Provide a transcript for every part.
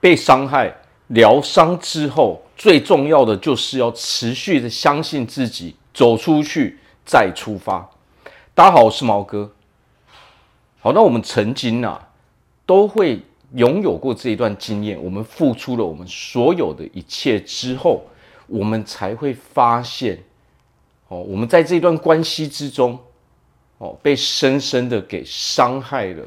被伤害疗伤之后，最重要的就是要持续的相信自己，走出去再出发。大家好，我是毛哥。好，那我们曾经啊，都会拥有过这一段经验。我们付出了我们所有的一切之后，我们才会发现，哦，我们在这段关系之中，哦，被深深的给伤害了。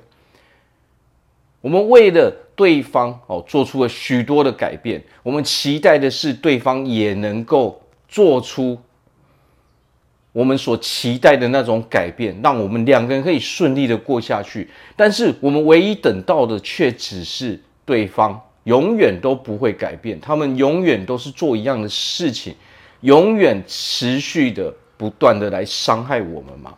我们为了对方哦，做出了许多的改变。我们期待的是对方也能够做出我们所期待的那种改变，让我们两个人可以顺利的过下去。但是我们唯一等到的却只是对方永远都不会改变，他们永远都是做一样的事情，永远持续的不断的来伤害我们嘛。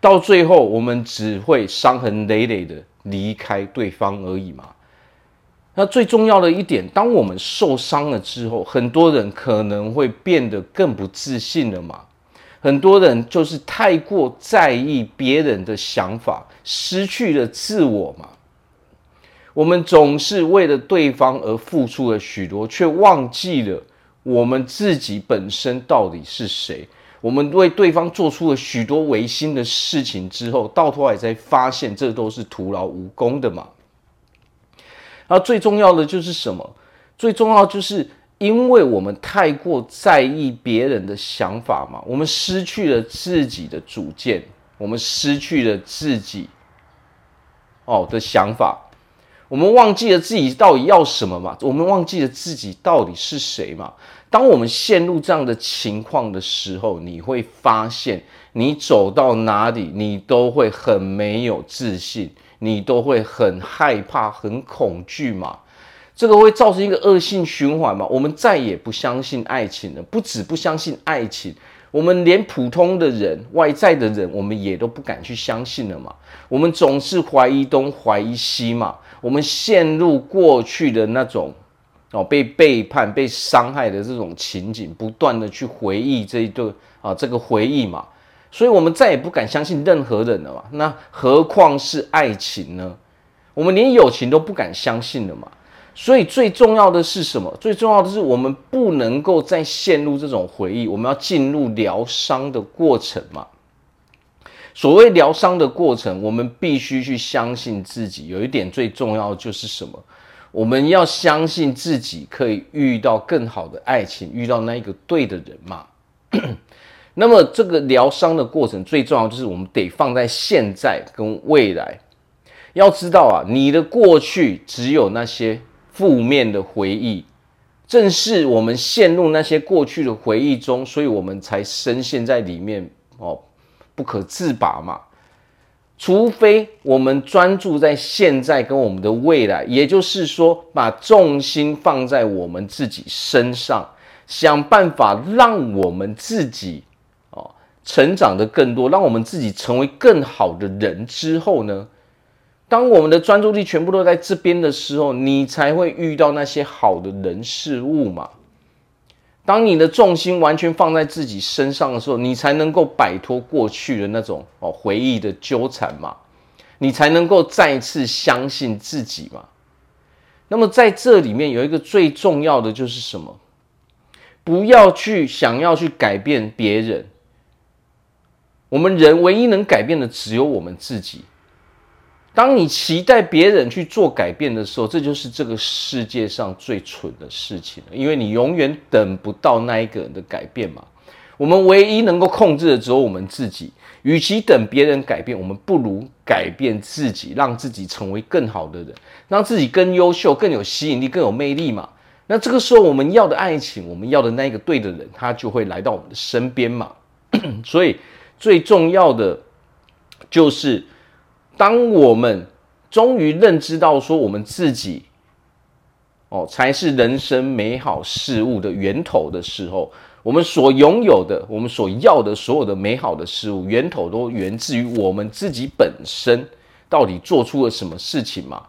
到最后，我们只会伤痕累累的。离开对方而已嘛。那最重要的一点，当我们受伤了之后，很多人可能会变得更不自信了嘛。很多人就是太过在意别人的想法，失去了自我嘛。我们总是为了对方而付出了许多，却忘记了我们自己本身到底是谁。我们为对方做出了许多违心的事情之后，到头来才发现这都是徒劳无功的嘛。然后最重要的就是什么？最重要就是因为我们太过在意别人的想法嘛，我们失去了自己的主见，我们失去了自己哦的想法，我们忘记了自己到底要什么嘛，我们忘记了自己到底是谁嘛。当我们陷入这样的情况的时候，你会发现，你走到哪里，你都会很没有自信，你都会很害怕、很恐惧嘛。这个会造成一个恶性循环嘛。我们再也不相信爱情了，不止不相信爱情，我们连普通的人、外在的人，我们也都不敢去相信了嘛。我们总是怀疑东、怀疑西嘛。我们陷入过去的那种。哦，被背叛、被伤害的这种情景，不断的去回忆这一段啊，这个回忆嘛，所以我们再也不敢相信任何人了嘛。那何况是爱情呢？我们连友情都不敢相信了嘛。所以最重要的是什么？最重要的是我们不能够再陷入这种回忆，我们要进入疗伤的过程嘛。所谓疗伤的过程，我们必须去相信自己。有一点最重要的就是什么？我们要相信自己可以遇到更好的爱情，遇到那一个对的人嘛。那么这个疗伤的过程最重要就是我们得放在现在跟未来。要知道啊，你的过去只有那些负面的回忆，正是我们陷入那些过去的回忆中，所以我们才深陷在里面哦，不可自拔嘛。除非我们专注在现在跟我们的未来，也就是说，把重心放在我们自己身上，想办法让我们自己哦成长的更多，让我们自己成为更好的人之后呢，当我们的专注力全部都在这边的时候，你才会遇到那些好的人事物嘛。当你的重心完全放在自己身上的时候，你才能够摆脱过去的那种哦回忆的纠缠嘛，你才能够再次相信自己嘛。那么在这里面有一个最重要的就是什么？不要去想要去改变别人，我们人唯一能改变的只有我们自己。当你期待别人去做改变的时候，这就是这个世界上最蠢的事情了，因为你永远等不到那一个人的改变嘛。我们唯一能够控制的只有我们自己，与其等别人改变，我们不如改变自己，让自己成为更好的人，让自己更优秀、更有吸引力、更有魅力嘛。那这个时候，我们要的爱情，我们要的那个对的人，他就会来到我们的身边嘛。所以最重要的就是。当我们终于认知到说我们自己哦才是人生美好事物的源头的时候，我们所拥有的、我们所要的所有的美好的事物，源头都源自于我们自己本身到底做出了什么事情嘛？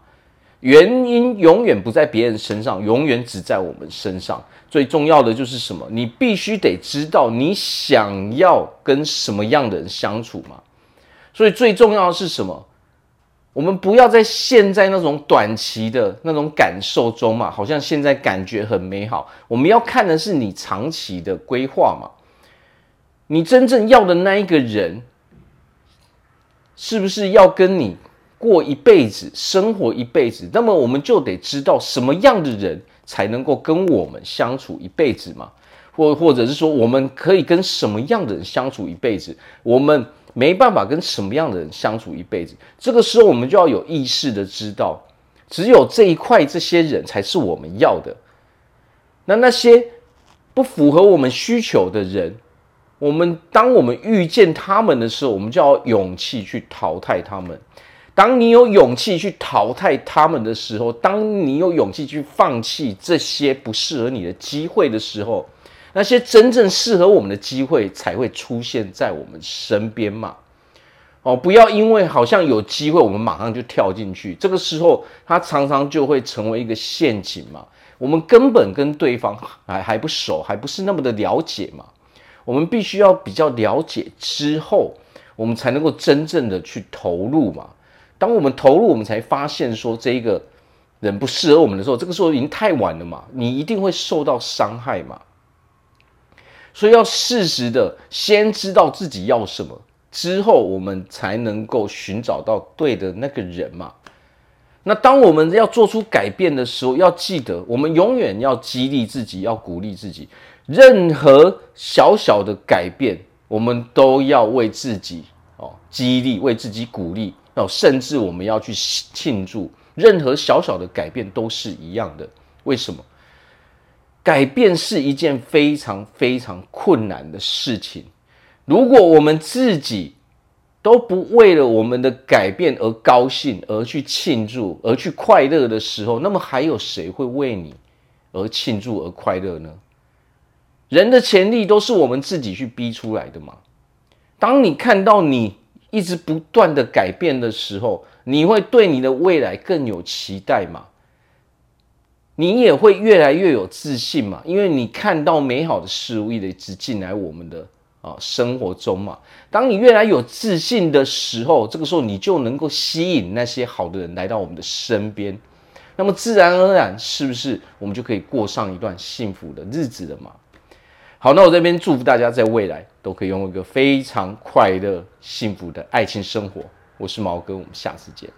原因永远不在别人身上，永远只在我们身上。最重要的就是什么？你必须得知道你想要跟什么样的人相处嘛。所以最重要的是什么？我们不要在现在那种短期的那种感受中嘛，好像现在感觉很美好。我们要看的是你长期的规划嘛，你真正要的那一个人，是不是要跟你过一辈子，生活一辈子？那么我们就得知道什么样的人才能够跟我们相处一辈子嘛，或或者是说，我们可以跟什么样的人相处一辈子？我们。没办法跟什么样的人相处一辈子，这个时候我们就要有意识的知道，只有这一块这些人才是我们要的。那那些不符合我们需求的人，我们当我们遇见他们的时候，我们就要勇气去淘汰他们。当你有勇气去淘汰他们的时候，当你有勇气去放弃这些不适合你的机会的时候。那些真正适合我们的机会才会出现在我们身边嘛？哦，不要因为好像有机会，我们马上就跳进去。这个时候，它常常就会成为一个陷阱嘛。我们根本跟对方还还不熟，还不是那么的了解嘛。我们必须要比较了解之后，我们才能够真正的去投入嘛。当我们投入，我们才发现说这一个人不适合我们的时候，这个时候已经太晚了嘛。你一定会受到伤害嘛。所以要适时的先知道自己要什么，之后我们才能够寻找到对的那个人嘛。那当我们要做出改变的时候，要记得我们永远要激励自己，要鼓励自己。任何小小的改变，我们都要为自己哦激励，为自己鼓励哦，甚至我们要去庆祝。任何小小的改变都是一样的。为什么？改变是一件非常非常困难的事情。如果我们自己都不为了我们的改变而高兴，而去庆祝，而去快乐的时候，那么还有谁会为你而庆祝而快乐呢？人的潜力都是我们自己去逼出来的嘛。当你看到你一直不断的改变的时候，你会对你的未来更有期待吗？你也会越来越有自信嘛，因为你看到美好的事物一直进来我们的啊生活中嘛。当你越来越有自信的时候，这个时候你就能够吸引那些好的人来到我们的身边，那么自然而然，是不是我们就可以过上一段幸福的日子了嘛？好，那我这边祝福大家在未来都可以拥有一个非常快乐、幸福的爱情生活。我是毛哥，我们下次见。